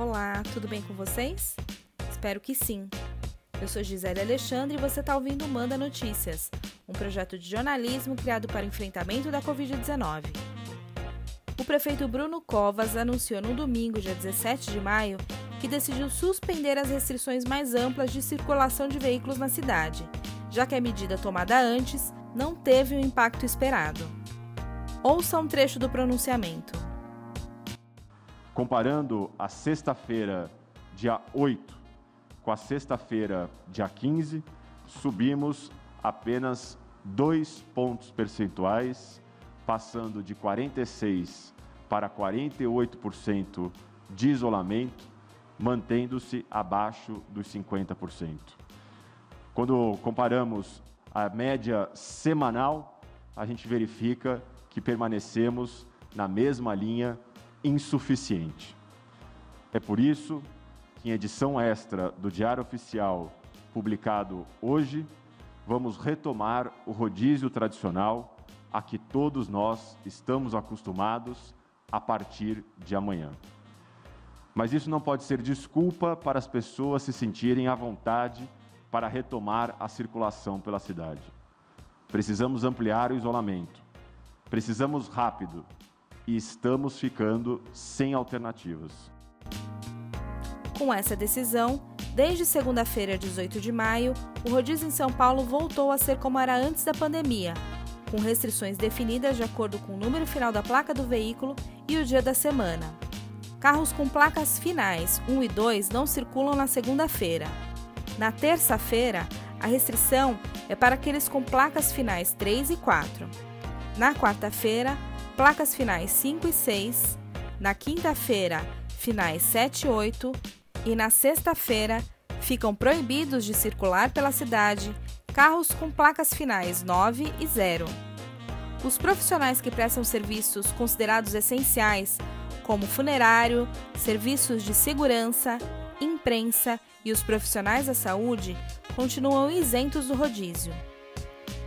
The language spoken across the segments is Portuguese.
Olá, tudo bem com vocês? Espero que sim. Eu sou Gisele Alexandre e você está ouvindo Manda Notícias, um projeto de jornalismo criado para o enfrentamento da Covid-19. O prefeito Bruno Covas anunciou no domingo, dia 17 de maio, que decidiu suspender as restrições mais amplas de circulação de veículos na cidade, já que a medida tomada antes não teve o impacto esperado. Ouça um trecho do pronunciamento. Comparando a sexta-feira, dia 8, com a sexta-feira, dia 15, subimos apenas dois pontos percentuais, passando de 46% para 48% de isolamento, mantendo-se abaixo dos 50%. Quando comparamos a média semanal, a gente verifica que permanecemos na mesma linha insuficiente. É por isso que, em edição extra do Diário Oficial, publicado hoje, vamos retomar o rodízio tradicional a que todos nós estamos acostumados a partir de amanhã. Mas isso não pode ser desculpa para as pessoas se sentirem à vontade para retomar a circulação pela cidade. Precisamos ampliar o isolamento. Precisamos rápido, e estamos ficando sem alternativas. Com essa decisão, desde segunda-feira, 18 de maio, o rodízio em São Paulo voltou a ser como era antes da pandemia, com restrições definidas de acordo com o número final da placa do veículo e o dia da semana. Carros com placas finais 1 e 2 não circulam na segunda-feira. Na terça-feira, a restrição é para aqueles com placas finais 3 e 4. Na quarta-feira, placas finais 5 e 6, na quinta-feira, finais 7 e 8, e na sexta-feira, ficam proibidos de circular pela cidade carros com placas finais 9 e 0. Os profissionais que prestam serviços considerados essenciais, como funerário, serviços de segurança, imprensa e os profissionais da saúde, continuam isentos do rodízio.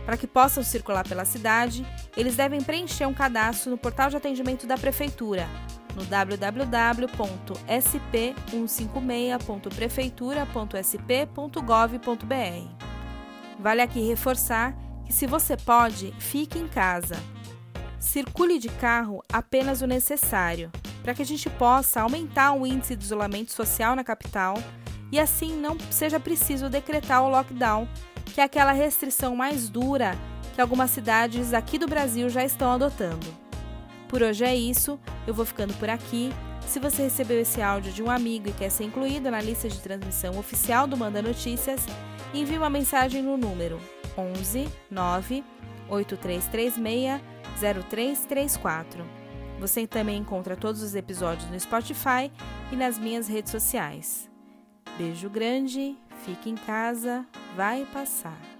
Para que possam circular pela cidade, eles devem preencher um cadastro no portal de atendimento da Prefeitura, no www.sp156.prefeitura.sp.gov.br. Vale aqui reforçar que, se você pode, fique em casa. Circule de carro apenas o necessário, para que a gente possa aumentar o índice de isolamento social na capital e assim não seja preciso decretar o lockdown que é aquela restrição mais dura que algumas cidades aqui do Brasil já estão adotando. Por hoje é isso, eu vou ficando por aqui. Se você recebeu esse áudio de um amigo e quer ser incluído na lista de transmissão oficial do Manda Notícias, envie uma mensagem no número 11 9 8336 0334. Você também encontra todos os episódios no Spotify e nas minhas redes sociais. Beijo grande, fique em casa, vai passar.